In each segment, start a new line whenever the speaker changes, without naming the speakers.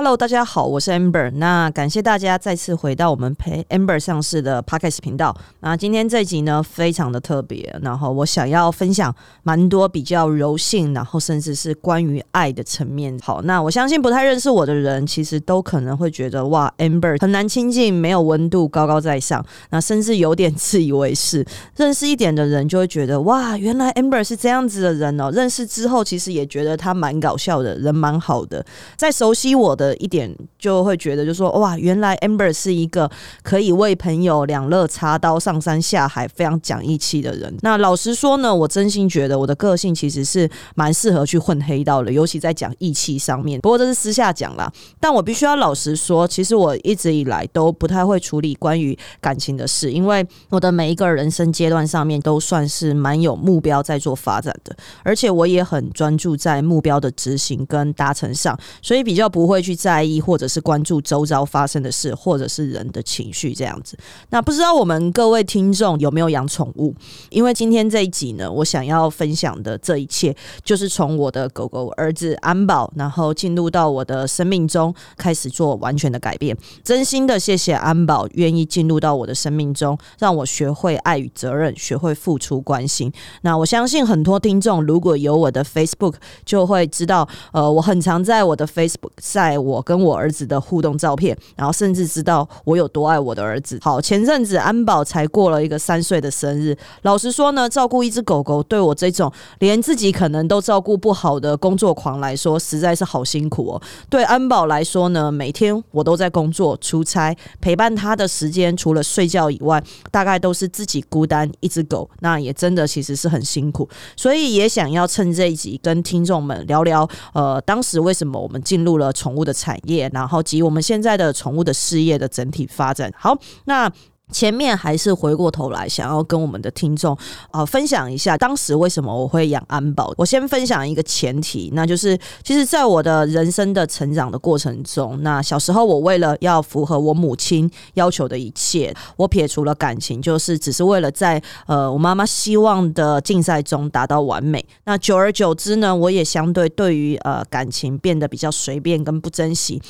Hello，大家好，我是 Amber。那感谢大家再次回到我们陪 Amber 上市的 Podcast 频道。那今天这集呢，非常的特别。然后我想要分享蛮多比较柔性，然后甚至是关于爱的层面。好，那我相信不太认识我的人，其实都可能会觉得哇，Amber 很难亲近，没有温度，高高在上，那甚至有点自以为是。认识一点的人就会觉得哇，原来 Amber 是这样子的人哦。认识之后，其实也觉得他蛮搞笑的，人蛮好的。在熟悉我的。一点就会觉得，就说哇，原来 Amber 是一个可以为朋友两肋插刀、上山下海、非常讲义气的人。那老实说呢，我真心觉得我的个性其实是蛮适合去混黑道的，尤其在讲义气上面。不过这是私下讲啦，但我必须要老实说，其实我一直以来都不太会处理关于感情的事，因为我的每一个人生阶段上面都算是蛮有目标在做发展的，而且我也很专注在目标的执行跟达成上，所以比较不会去。在意或者是关注周遭发生的事，或者是人的情绪这样子。那不知道我们各位听众有没有养宠物？因为今天这一集呢，我想要分享的这一切，就是从我的狗狗儿子安保，然后进入到我的生命中，开始做完全的改变。真心的谢谢安保愿意进入到我的生命中，让我学会爱与责任，学会付出关心。那我相信很多听众如果有我的 Facebook，就会知道，呃，我很常在我的 Facebook 在我。跟我儿子的互动照片，然后甚至知道我有多爱我的儿子。好，前阵子安保才过了一个三岁的生日。老实说呢，照顾一只狗狗，对我这种连自己可能都照顾不好的工作狂来说，实在是好辛苦哦。对安保来说呢，每天我都在工作、出差，陪伴他的时间除了睡觉以外，大概都是自己孤单一只狗。那也真的其实是很辛苦，所以也想要趁这一集跟听众们聊聊，呃，当时为什么我们进入了宠物的。产业，然后及我们现在的宠物的事业的整体发展。好，那。前面还是回过头来，想要跟我们的听众啊分享一下，当时为什么我会养安保。我先分享一个前提，那就是其实在我的人生的成长的过程中，那小时候我为了要符合我母亲要求的一切，我撇除了感情，就是只是为了在呃我妈妈希望的竞赛中达到完美。那久而久之呢，我也相对对于呃感情变得比较随便跟不珍惜。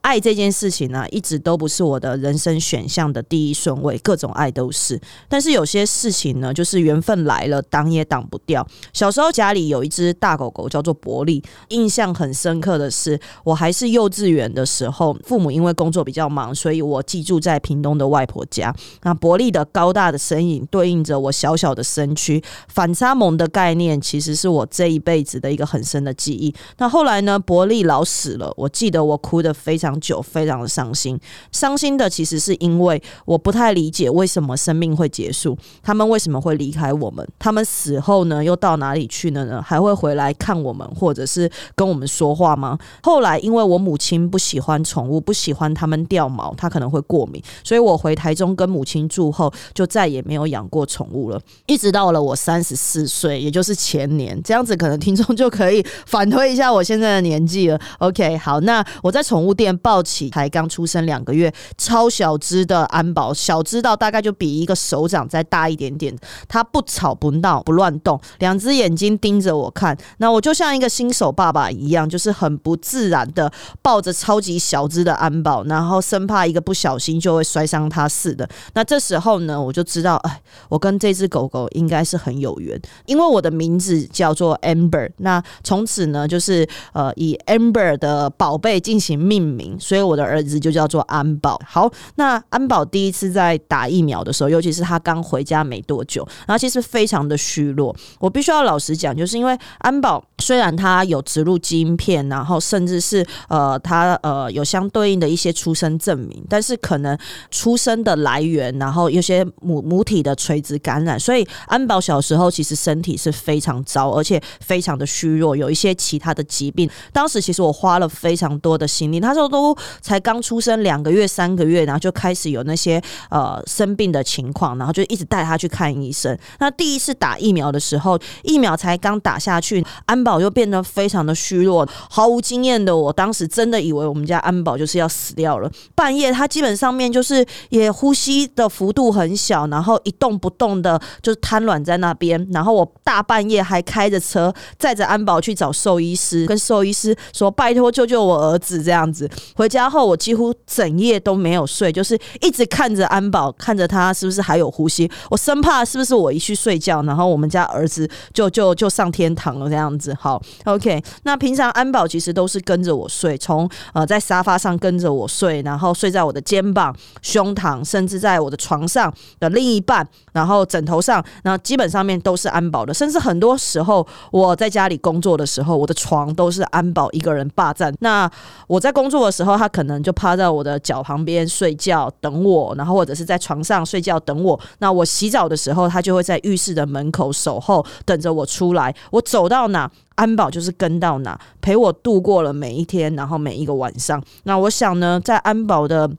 爱这件事情呢，一直都不是我的人生选项的第一顺位，各种爱都是。但是有些事情呢，就是缘分来了，挡也挡不掉。小时候家里有一只大狗狗，叫做伯利。印象很深刻的是，我还是幼稚园的时候，父母因为工作比较忙，所以我寄住在屏东的外婆家。那伯利的高大的身影，对应着我小小的身躯，反差萌的概念，其实是我这一辈子的一个很深的记忆。那后来呢，伯利老死了，我记得我哭得非常。长久非常的伤心，伤心的其实是因为我不太理解为什么生命会结束，他们为什么会离开我们，他们死后呢又到哪里去了呢？还会回来看我们，或者是跟我们说话吗？后来因为我母亲不喜欢宠物，不喜欢它们掉毛，她可能会过敏，所以我回台中跟母亲住后，就再也没有养过宠物了。一直到了我三十四岁，也就是前年，这样子可能听众就可以反推一下我现在的年纪了。OK，好，那我在宠物店。抱起才刚出生两个月、超小只的安保，小只到大概就比一个手掌再大一点点。它不吵不闹不乱动，两只眼睛盯着我看。那我就像一个新手爸爸一样，就是很不自然的抱着超级小只的安保，然后生怕一个不小心就会摔伤它似的。那这时候呢，我就知道，哎，我跟这只狗狗应该是很有缘，因为我的名字叫做 Amber。那从此呢，就是呃以 Amber 的宝贝进行命名。所以我的儿子就叫做安保。好，那安保第一次在打疫苗的时候，尤其是他刚回家没多久，然后其实非常的虚弱。我必须要老实讲，就是因为安保虽然他有植入基因片，然后甚至是呃他呃有相对应的一些出生证明，但是可能出生的来源，然后有些母母体的垂直感染，所以安保小时候其实身体是非常糟，而且非常的虚弱，有一些其他的疾病。当时其实我花了非常多的心力，他说。都都才刚出生两个月、三个月，然后就开始有那些呃生病的情况，然后就一直带他去看医生。那第一次打疫苗的时候，疫苗才刚打下去，安保就变得非常的虚弱，毫无经验的我当时真的以为我们家安保就是要死掉了。半夜他基本上面就是也呼吸的幅度很小，然后一动不动的，就是瘫软在那边。然后我大半夜还开着车载着安保去找兽医师，跟兽医师说：“拜托救救我儿子！”这样子。回家后我几乎整夜都没有睡，就是一直看着安保，看着他是不是还有呼吸，我生怕是不是我一去睡觉，然后我们家儿子就就就上天堂了这样子。好，OK，那平常安保其实都是跟着我睡，从呃在沙发上跟着我睡，然后睡在我的肩膀、胸膛，甚至在我的床上的另一半，然后枕头上，那基本上面都是安保的，甚至很多时候我在家里工作的时候，我的床都是安保一个人霸占。那我在工作的，时候他可能就趴在我的脚旁边睡觉等我，然后或者是在床上睡觉等我。那我洗澡的时候，他就会在浴室的门口守候，等着我出来。我走到哪，安保就是跟到哪，陪我度过了每一天，然后每一个晚上。那我想呢，在安保的。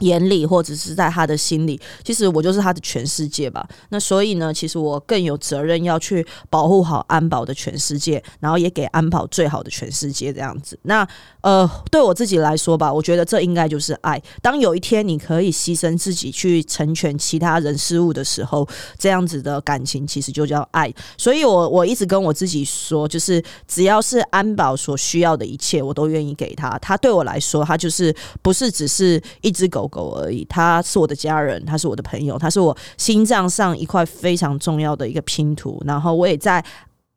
眼里，或者是在他的心里，其实我就是他的全世界吧。那所以呢，其实我更有责任要去保护好安保的全世界，然后也给安保最好的全世界这样子。那呃，对我自己来说吧，我觉得这应该就是爱。当有一天你可以牺牲自己去成全其他人事物的时候，这样子的感情其实就叫爱。所以我我一直跟我自己说，就是只要是安保所需要的一切，我都愿意给他。他对我来说，他就是不是只是一只狗。狗而已，他是我的家人，他是我的朋友，他是我心脏上一块非常重要的一个拼图，然后我也在。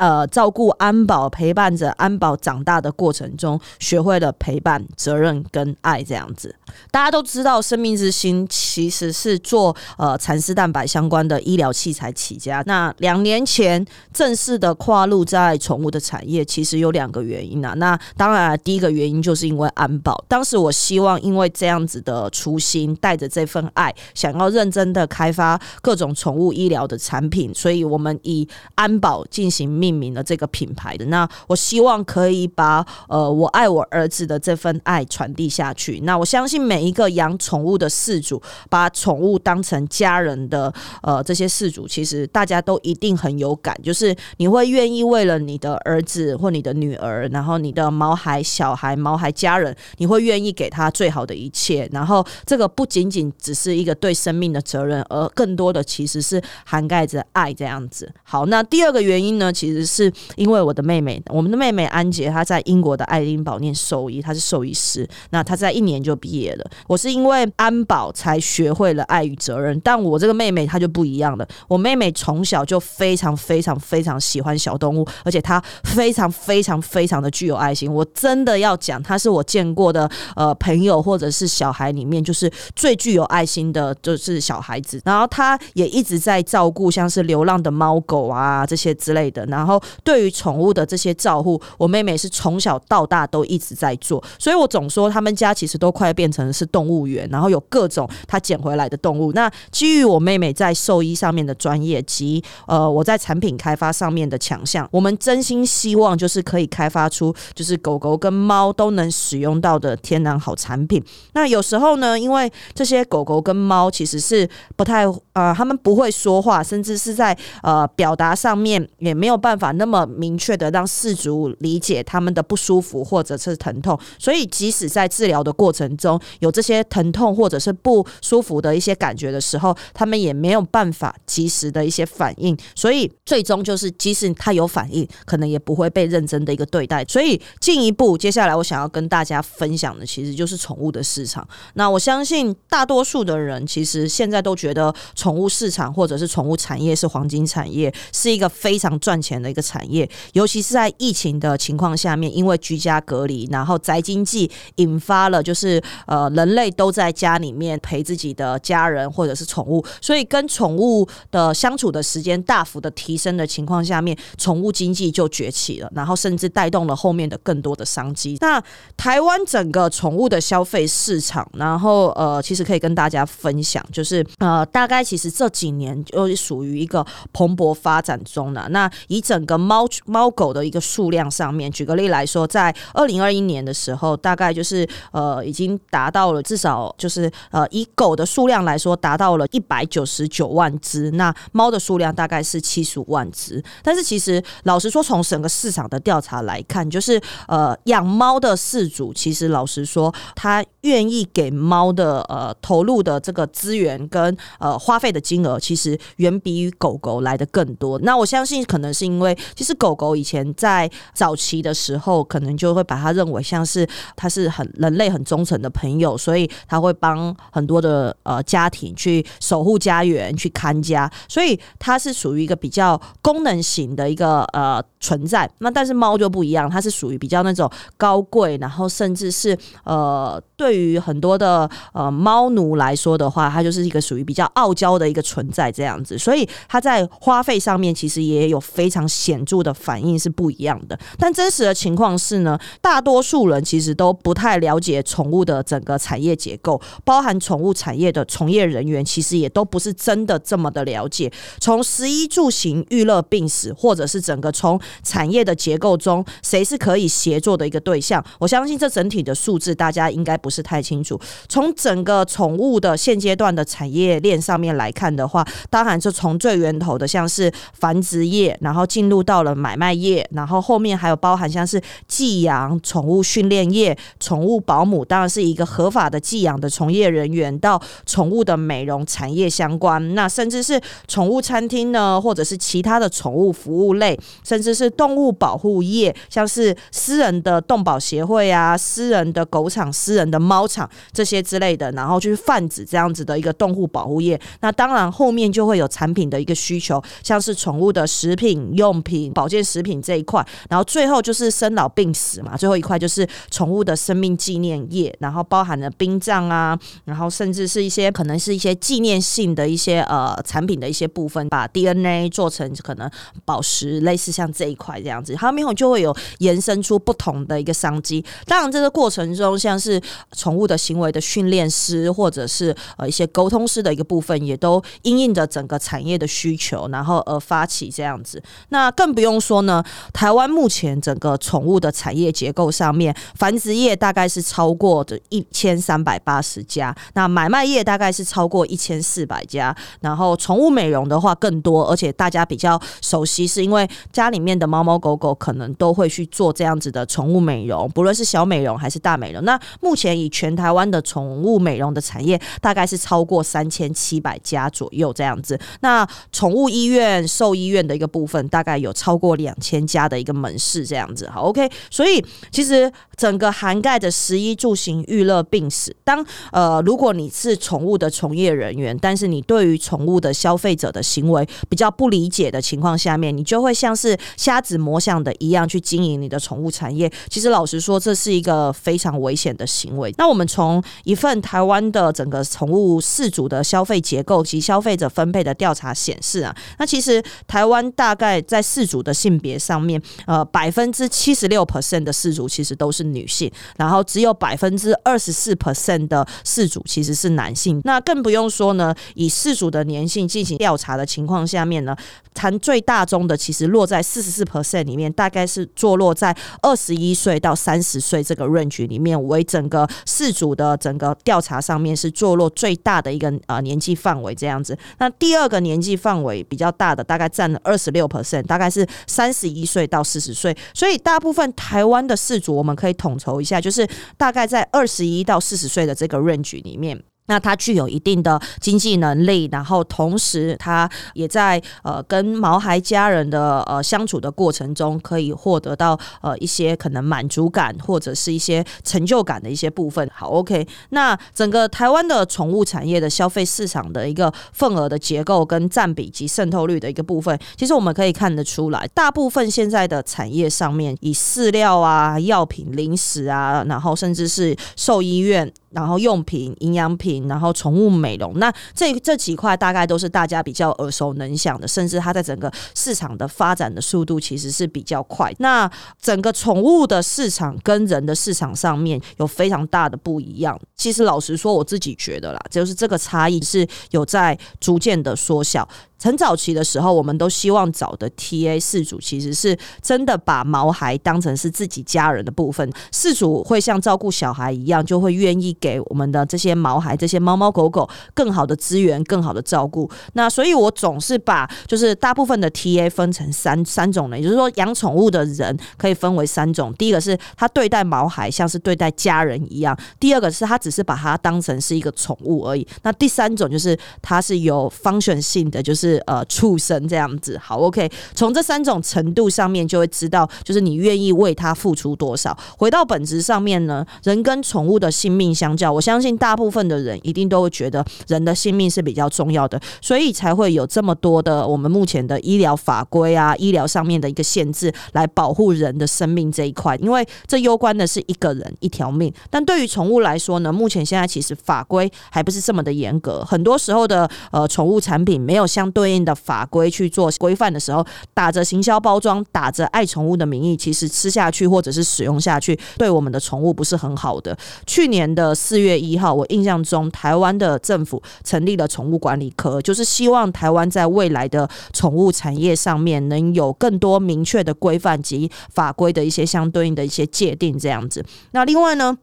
呃，照顾安保，陪伴着安保长大的过程中，学会了陪伴、责任跟爱这样子。大家都知道，生命之星其实是做呃蚕丝蛋白相关的医疗器材起家。那两年前正式的跨入在宠物的产业，其实有两个原因啊。那当然，第一个原因就是因为安保。当时我希望，因为这样子的初心，带着这份爱，想要认真的开发各种宠物医疗的产品，所以我们以安保进行命。名的这个品牌的那，我希望可以把呃我爱我儿子的这份爱传递下去。那我相信每一个养宠物的饲主，把宠物当成家人的呃这些饲主，其实大家都一定很有感，就是你会愿意为了你的儿子或你的女儿，然后你的毛孩小孩、毛孩家人，你会愿意给他最好的一切。然后这个不仅仅只是一个对生命的责任，而更多的其实是涵盖着爱这样子。好，那第二个原因呢，其实。是因为我的妹妹，我们的妹妹安杰，她在英国的爱丁堡念兽医，她是兽医师。那她在一年就毕业了。我是因为安保才学会了爱与责任，但我这个妹妹她就不一样了。我妹妹从小就非常非常非常喜欢小动物，而且她非常非常非常的具有爱心。我真的要讲，她是我见过的呃朋友或者是小孩里面，就是最具有爱心的，就是小孩子。然后她也一直在照顾像是流浪的猫狗啊这些之类的。然后然后对于宠物的这些照护，我妹妹是从小到大都一直在做，所以我总说他们家其实都快变成是动物园，然后有各种她捡回来的动物。那基于我妹妹在兽医上面的专业及呃我在产品开发上面的强项，我们真心希望就是可以开发出就是狗狗跟猫都能使用到的天然好产品。那有时候呢，因为这些狗狗跟猫其实是不太呃，他们不会说话，甚至是在呃表达上面也没有办办。法那么明确的让事主理解他们的不舒服或者是疼痛，所以即使在治疗的过程中有这些疼痛或者是不舒服的一些感觉的时候，他们也没有办法及时的一些反应，所以最终就是即使他有反应，可能也不会被认真的一个对待。所以进一步，接下来我想要跟大家分享的，其实就是宠物的市场。那我相信大多数的人其实现在都觉得宠物市场或者是宠物产业是黄金产业，是一个非常赚钱的。一个产业，尤其是在疫情的情况下面，因为居家隔离，然后宅经济引发了，就是呃，人类都在家里面陪自己的家人或者是宠物，所以跟宠物的相处的时间大幅的提升的情况下面，宠物经济就崛起了，然后甚至带动了后面的更多的商机。那台湾整个宠物的消费市场，然后呃，其实可以跟大家分享，就是呃，大概其实这几年就属于一个蓬勃发展中的。那以整整个猫猫狗的一个数量上面，举个例来说，在二零二一年的时候，大概就是呃，已经达到了至少就是呃，以狗的数量来说，达到了一百九十九万只。那猫的数量大概是七十五万只。但是其实老实说，从整个市场的调查来看，就是呃，养猫的饲主，其实老实说，他愿意给猫的呃投入的这个资源跟呃花费的金额，其实远比于狗狗来的更多。那我相信，可能是因为为其实狗狗以前在早期的时候，可能就会把它认为像是它是很人类很忠诚的朋友，所以它会帮很多的呃家庭去守护家园、去看家，所以它是属于一个比较功能型的一个呃存在。那但是猫就不一样，它是属于比较那种高贵，然后甚至是呃对于很多的呃猫奴来说的话，它就是一个属于比较傲娇的一个存在这样子，所以它在花费上面其实也有非常显著的反应是不一样的。但真实的情况是呢，大多数人其实都不太了解宠物的整个产业结构，包含宠物产业的从业人员，其实也都不是真的这么的了解。从食衣住行、娱乐、病死，或者是整个从产业的结构中，谁是可以协作的一个对象？我相信这整体的数字大家应该不是太清楚。从整个宠物的现阶段的产业链上面来看的话，当然就从最源头的像是繁殖业，然后进入到了买卖业，然后后面还有包含像是寄养、宠物训练业、宠物保姆，当然是一个合法的寄养的从业人员，到宠物的美容产业相关，那甚至是宠物餐厅呢，或者是其他的宠物服务类，甚至是动物保护业，像是私人的动保协会啊、私人的狗场、私人的猫场这些之类的，然后去泛指这样子的一个动物保护业。那当然后面就会有产品的一个需求，像是宠物的食品、用品、保健食品这一块，然后最后就是生老病死嘛，最后一块就是宠物的生命纪念业，然后包含了殡葬啊，然后甚至是一些可能是一些纪念性的一些呃产品的一些部分，把 DNA 做成可能宝石，类似像这一块这样子，后面就会有延伸出不同的一个商机。当然，这个过程中，像是宠物的行为的训练师，或者是呃一些沟通师的一个部分，也都因应着整个产业的需求，然后而发起这样子。那更不用说呢，台湾目前整个宠物的产业结构上面，繁殖业大概是超过的一千三百八十家，那买卖业大概是超过一千四百家，然后宠物美容的话更多，而且大家比较熟悉，是因为家里面的猫猫狗狗可能都会去做这样子的宠物美容，不论是小美容还是大美容。那目前以全台湾的宠物美容的产业，大概是超过三千七百家左右这样子。那宠物医院、兽医院的一个部分，大概有超过两千家的一个门市这样子。好，OK。所以其实整个涵盖的食衣住行、娱乐、病死，当呃，如果你是宠物的从业人员，但是你对于宠物的消费者的行为比较不理解的情况下面，你就会像是瞎子摸象的一样去经营你的宠物产业。其实老实说，这是一个非常危险的行为。那我们从一份台湾的整个宠物饲主的消费结构及消费者分配的调查显示啊，那其实台湾大概在饲主的性别上面，呃，百分之七十六 percent 的饲主其实都是女性，然后只有百分之二十四 percent 的饲主其实是男性。那更不用说呢，以饲主的年性进行调查的情况下面呢，谈最大宗的其实落在四十四 percent 里面，大概是坐落在二十一岁到三十岁这个 range 里面，为整个饲主的整个调查上面是坐落最大的一个呃年纪范围这样子。那第二个年纪范围比较大的，大概占了二十六 percent，大概是三十一岁到四十岁。所以大部分台湾的饲主，我们可以统筹一下，就是大概在二十一到四十岁的这个 range 里面。那他具有一定的经济能力，然后同时他也在呃跟毛孩家人的呃相处的过程中，可以获得到呃一些可能满足感或者是一些成就感的一些部分。好，OK，那整个台湾的宠物产业的消费市场的一个份额的结构跟占比及渗透率的一个部分，其实我们可以看得出来，大部分现在的产业上面以饲料啊、药品、零食啊，然后甚至是兽医院。然后用品、营养品，然后宠物美容，那这这几块大概都是大家比较耳熟能详的，甚至它在整个市场的发展的速度其实是比较快。那整个宠物的市场跟人的市场上面有非常大的不一样。其实老实说，我自己觉得啦，就是这个差异是有在逐渐的缩小。很早期的时候，我们都希望找的 T A 四主其实是真的把毛孩当成是自己家人的部分，四主会像照顾小孩一样，就会愿意给我们的这些毛孩、这些猫猫狗狗更好的资源、更好的照顾。那所以，我总是把就是大部分的 T A 分成三三种人，也就是说，养宠物的人可以分为三种。第一个是他对待毛孩像是对待家人一样；第二个是他只是把它当成是一个宠物而已；那第三种就是他是有方选性的，就是呃畜生这样子。好，OK，从这三种程度上面就会知道，就是你愿意为它付出多少。回到本质上面呢，人跟宠物的性命相较，我相信大部分的人一定都会觉得人的性命是比较重要的，所以才会有这么多的我们目前的医疗法规啊，医疗上面的一个限制来保护人的生命这一块，因为这攸关的是一个人一条命。但对于宠物来说呢，目前现在其实法规还不是这么的严格，很多时候的呃宠物产品没有相对对应的法规去做规范的时候，打着行销包装，打着爱宠物的名义，其实吃下去或者是使用下去，对我们的宠物不是很好的。去年的四月一号，我印象中台湾的政府成立了宠物管理科，就是希望台湾在未来的宠物产业上面能有更多明确的规范及法规的一些相对应的一些界定，这样子。那另外呢？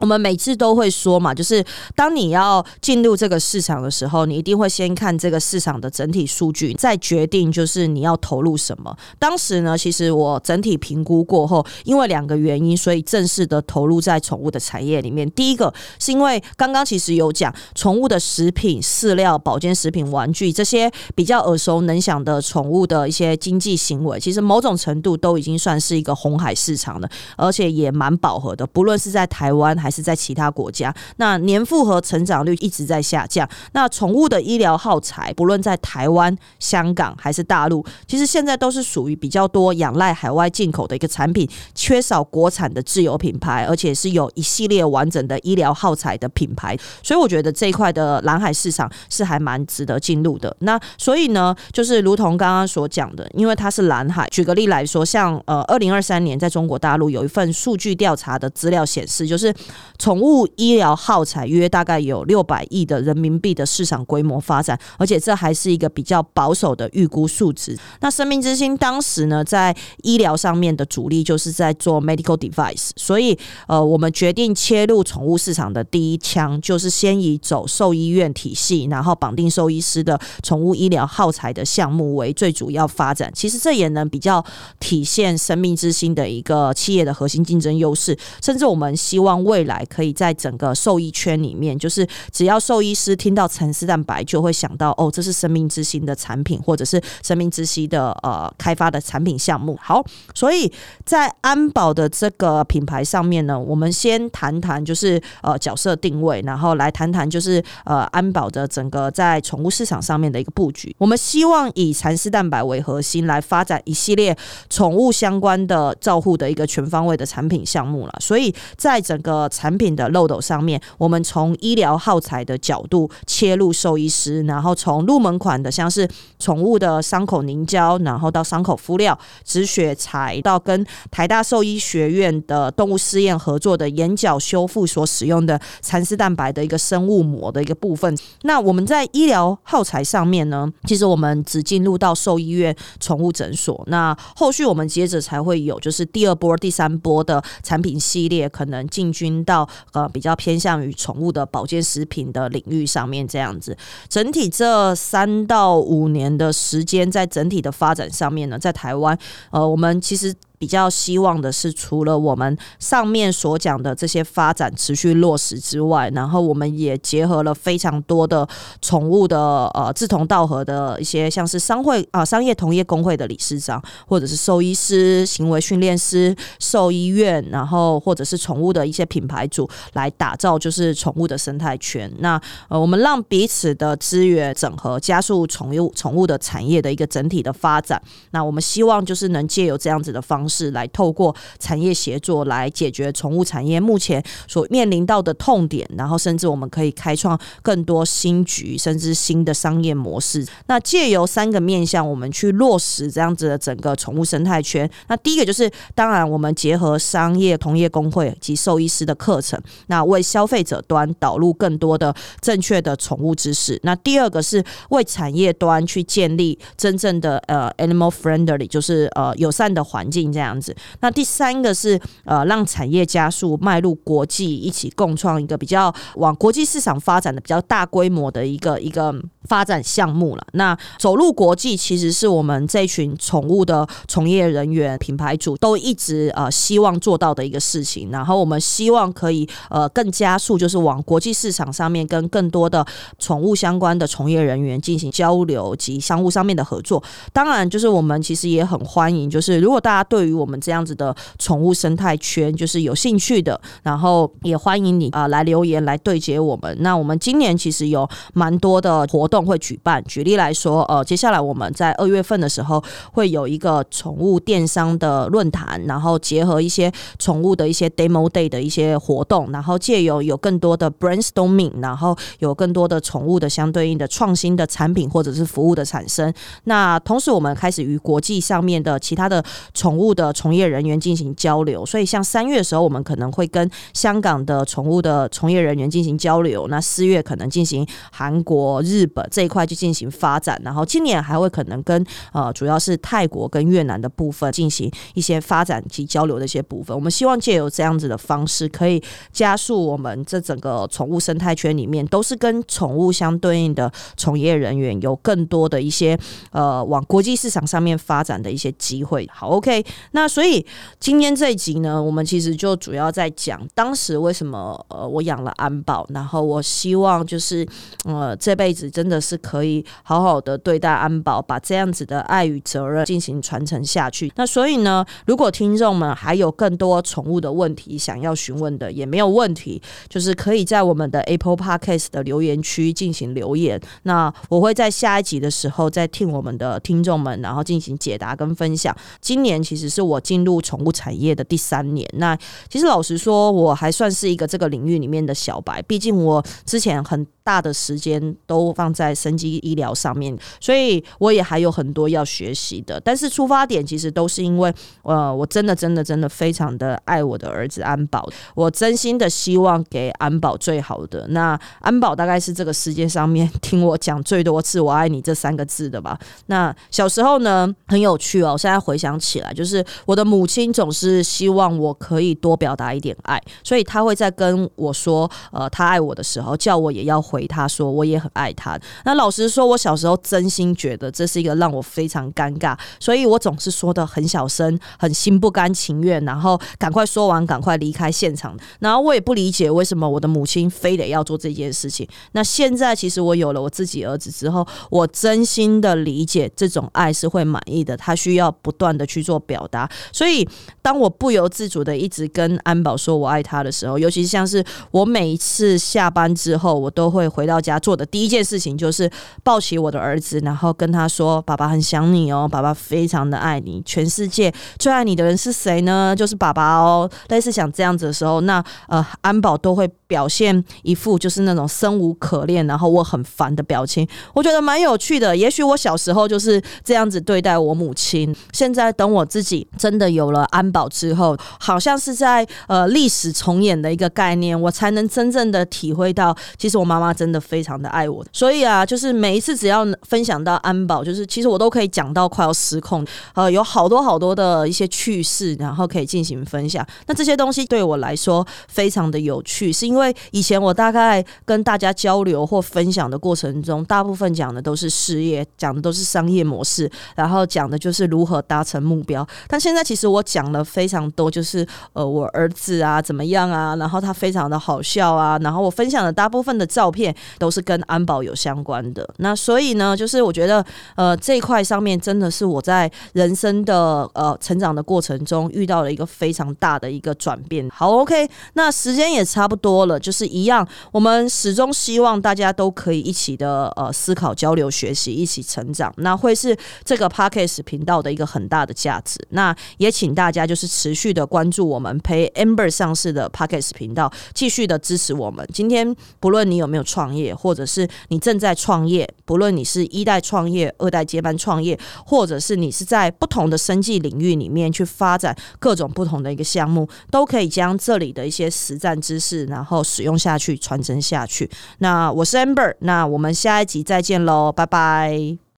我们每次都会说嘛，就是当你要进入这个市场的时候，你一定会先看这个市场的整体数据，再决定就是你要投入什么。当时呢，其实我整体评估过后，因为两个原因，所以正式的投入在宠物的产业里面。第一个是因为刚刚其实有讲，宠物的食品、饲料、保健食品、玩具这些比较耳熟能详的宠物的一些经济行为，其实某种程度都已经算是一个红海市场了，而且也蛮饱和的。不论是在台湾，还还是在其他国家，那年复合成长率一直在下降。那宠物的医疗耗材，不论在台湾、香港还是大陆，其实现在都是属于比较多仰赖海外进口的一个产品，缺少国产的自有品牌，而且是有一系列完整的医疗耗材的品牌。所以我觉得这一块的蓝海市场是还蛮值得进入的。那所以呢，就是如同刚刚所讲的，因为它是蓝海。举个例来说，像呃，二零二三年在中国大陆有一份数据调查的资料显示，就是。宠物医疗耗材约大概有六百亿的人民币的市场规模发展，而且这还是一个比较保守的预估数值。那生命之星当时呢，在医疗上面的主力就是在做 medical device，所以呃，我们决定切入宠物市场的第一枪，就是先以走兽医院体系，然后绑定兽医师的宠物医疗耗材的项目为最主要发展。其实这也能比较体现生命之星的一个企业的核心竞争优势，甚至我们希望未来可以在整个兽医圈里面，就是只要兽医师听到蚕丝蛋白，就会想到哦，这是生命之星的产品，或者是生命之星的呃开发的产品项目。好，所以在安保的这个品牌上面呢，我们先谈谈就是呃角色定位，然后来谈谈就是呃安保的整个在宠物市场上面的一个布局。我们希望以蚕丝蛋白为核心来发展一系列宠物相关的照护的一个全方位的产品项目了。所以在整个产品的漏斗上面，我们从医疗耗材的角度切入兽医师，然后从入门款的像是宠物的伤口凝胶，然后到伤口敷料、止血材，到跟台大兽医学院的动物试验合作的眼角修复所使用的蚕丝蛋白的一个生物膜的一个部分。那我们在医疗耗材上面呢，其实我们只进入到兽医院、宠物诊所。那后续我们接着才会有就是第二波、第三波的产品系列，可能进军到。呃，比较偏向于宠物的保健食品的领域上面，这样子，整体这三到五年的时间，在整体的发展上面呢，在台湾，呃，我们其实。比较希望的是，除了我们上面所讲的这些发展持续落实之外，然后我们也结合了非常多的宠物的呃志同道合的一些，像是商会啊、商业同业工会的理事长，或者是兽医师、行为训练师、兽医院，然后或者是宠物的一些品牌组来打造就是宠物的生态圈。那呃，我们让彼此的资源整合，加速宠物宠物的产业的一个整体的发展。那我们希望就是能借由这样子的方。是来透过产业协作来解决宠物产业目前所面临到的痛点，然后甚至我们可以开创更多新局，甚至新的商业模式。那借由三个面向，我们去落实这样子的整个宠物生态圈。那第一个就是，当然我们结合商业同业工会及兽医师的课程，那为消费者端导入更多的正确的宠物知识。那第二个是为产业端去建立真正的呃 animal friendly，就是呃友善的环境。这样子。那第三个是呃，让产业加速迈入国际，一起共创一个比较往国际市场发展的比较大规模的一个一个发展项目了。那走入国际，其实是我们这群宠物的从业人员、品牌主都一直呃希望做到的一个事情。然后我们希望可以呃更加速，就是往国际市场上面跟更多的宠物相关的从业人员进行交流及商务上面的合作。当然，就是我们其实也很欢迎，就是如果大家对于我们这样子的宠物生态圈就是有兴趣的，然后也欢迎你啊来留言来对接我们。那我们今年其实有蛮多的活动会举办，举例来说，呃，接下来我们在二月份的时候会有一个宠物电商的论坛，然后结合一些宠物的一些 demo day 的一些活动，然后借由有更多的 brainstorming，然后有更多的宠物的相对应的创新的产品或者是服务的产生。那同时，我们开始与国际上面的其他的宠物的从业人员进行交流。所以，像三月的时候，我们可能会跟香港的宠物的从业人员进行交流。那四月可能进行韩国、日本这一块去进行发展。然后，今年还会可能跟呃，主要是泰国跟越南的部分进行一些发展及交流的一些部分。我们希望借由这样子的方式，可以加速我们这整个宠物生态圈里面都是跟宠物相对应的从业人员有更多的一些呃往国际市场上面发展的一些机会。好，OK，那所以今天这一集呢，我们其实就主要在讲当时为什么呃我养了安保，然后我希望就是呃这辈子真的是可以好好的对待安保，把这样子的爱与责任进行传承下去。那所以呢，如果听众们还有更多宠物的问题想要询问的，也没有问题，就是可以在我们的 Apple Podcast 的留言区进行留言。那我会在下一集的时候再听我们的听众们，然后进行解答跟分享。今年其实是我进入宠物产业的第三年。那其实老实说，我还算是一个这个领域里面的小白，毕竟我之前很大的时间都放在生机医疗上面，所以我也还有很多要学习的。但是出发点其实都是因为，呃，我真的真的真的非常的爱我的儿子安保，我真心的希望给安保最好的。那安保大概是这个世界上面听我讲最多次“我爱你”这三个字的吧。那小时候呢，很有趣哦。现在回想起来，就是我的母亲总是希望我可以多表达一点爱，所以她会在跟我说，呃，她爱我的时候，叫我也要回回他说我也很爱他。那老实说，我小时候真心觉得这是一个让我非常尴尬，所以我总是说的很小声，很心不甘情愿，然后赶快说完，赶快离开现场。然后我也不理解为什么我的母亲非得要做这件事情。那现在其实我有了我自己儿子之后，我真心的理解这种爱是会满意的，他需要不断的去做表达。所以当我不由自主的一直跟安保说我爱他的时候，尤其是像是我每一次下班之后，我都会回到家做的第一件事情就是抱起我的儿子，然后跟他说：“爸爸很想你哦，爸爸非常的爱你，全世界最爱你的人是谁呢？就是爸爸哦。”类似想这样子的时候，那呃安保都会表现一副就是那种生无可恋，然后我很烦的表情。我觉得蛮有趣的。也许我小时候就是这样子对待我母亲，现在等我自己真的有了安保之后，好像是在呃历史重演的一个概念，我才能真正的体会到，其实我妈妈真的非常的爱我。所以啊，就是每一次只要分享到安保，就是其实我都可以讲到快要失控，呃，有好多好多的一些趣事，然后可以进行分享。那这些东西对我来说非常的有趣，是因为以前我大概跟大家交流或分享的过程中，大部分讲的都是事业，讲的都是商业模式，然后讲的就是如何达成目标。但现在其实我讲了非常多，就是呃，我儿子啊怎么样啊，然后他非常的好笑啊，然后我分享的大部分的照片都是跟安保有相关的。那所以呢，就是我觉得呃这一块上面真的是我在人生的呃成长的过程中遇到了一个非常大的一个转变。好，OK，那时间也差不多了，就是一样，我们始终希望大家都可以一起的呃思考、交流、学习，一起成长。那会是这个 Parkes 频道的一个很大的价值。那也请大家就是持续的关注我们陪 Amber 上市的 Parkes 频道，继续的支持我们。今天不论你有没有创业，或者是你正在创业，不论你是一代创业、二代接班创业，或者是你是在不同的生计领域里面去发展各种不同的一个项目，都可以将这里的一些实战知识，然后使用下去，传承下去。那我是 Amber，那我们下一集再见喽，拜拜。